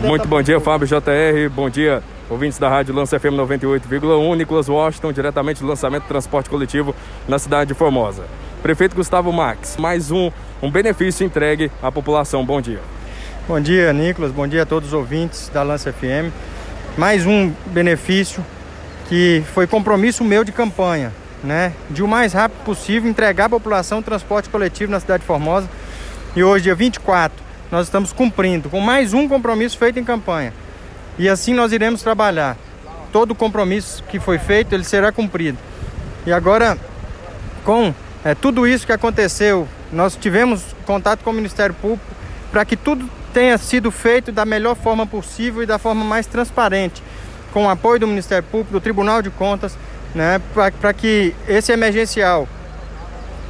Muito bom dia, Fábio JR. Bom dia, ouvintes da Rádio Lança FM 98,1. Nicolas Washington, diretamente do lançamento do transporte coletivo na cidade de Formosa. Prefeito Gustavo Max, mais um, um benefício entregue à população. Bom dia. Bom dia, Nicolas. Bom dia a todos os ouvintes da Lança FM. Mais um benefício que foi compromisso meu de campanha, né? De o mais rápido possível entregar à população transporte coletivo na cidade de Formosa. E hoje, dia 24, nós estamos cumprindo com mais um compromisso feito em campanha. E assim nós iremos trabalhar. Todo compromisso que foi feito, ele será cumprido. E agora, com é, tudo isso que aconteceu, nós tivemos contato com o Ministério Público para que tudo tenha sido feito da melhor forma possível e da forma mais transparente, com o apoio do Ministério Público, do Tribunal de Contas, né, para que esse emergencial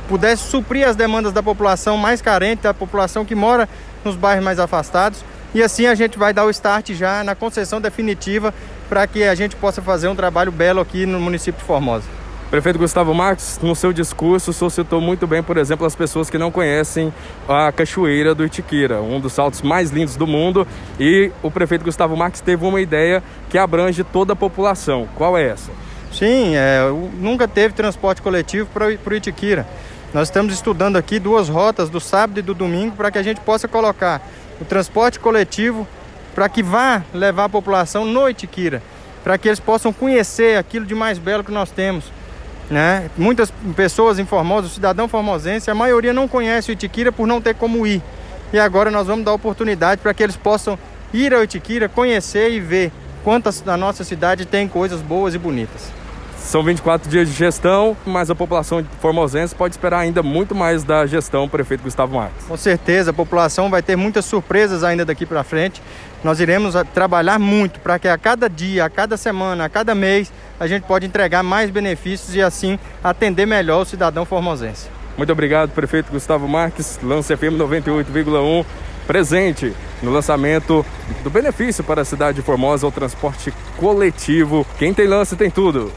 pudesse suprir as demandas da população mais carente, da população que mora nos bairros mais afastados. E assim a gente vai dar o start já na concessão definitiva para que a gente possa fazer um trabalho belo aqui no município de Formosa. Prefeito Gustavo Marques, no seu discurso, o senhor citou muito bem, por exemplo, as pessoas que não conhecem a Cachoeira do Itiquira, um dos saltos mais lindos do mundo. E o prefeito Gustavo Marques teve uma ideia que abrange toda a população. Qual é essa? Sim, é, nunca teve transporte coletivo para o Itiquira. Nós estamos estudando aqui duas rotas do sábado e do domingo para que a gente possa colocar o transporte coletivo para que vá levar a população no Itiquira, para que eles possam conhecer aquilo de mais belo que nós temos. Né? Muitas pessoas em Formosa, o cidadão formosense, a maioria não conhece o Itiquira por não ter como ir. E agora nós vamos dar oportunidade para que eles possam ir ao Itiquira, conhecer e ver quantas a nossa cidade tem coisas boas e bonitas. São 24 dias de gestão, mas a população formosense pode esperar ainda muito mais da gestão do prefeito Gustavo Marques. Com certeza, a população vai ter muitas surpresas ainda daqui para frente. Nós iremos trabalhar muito para que a cada dia, a cada semana, a cada mês, a gente pode entregar mais benefícios e assim atender melhor o cidadão formosense. Muito obrigado, prefeito Gustavo Marques, Lance FM 98,1 presente no lançamento do benefício para a cidade de Formosa, o transporte coletivo. Quem tem lance tem tudo.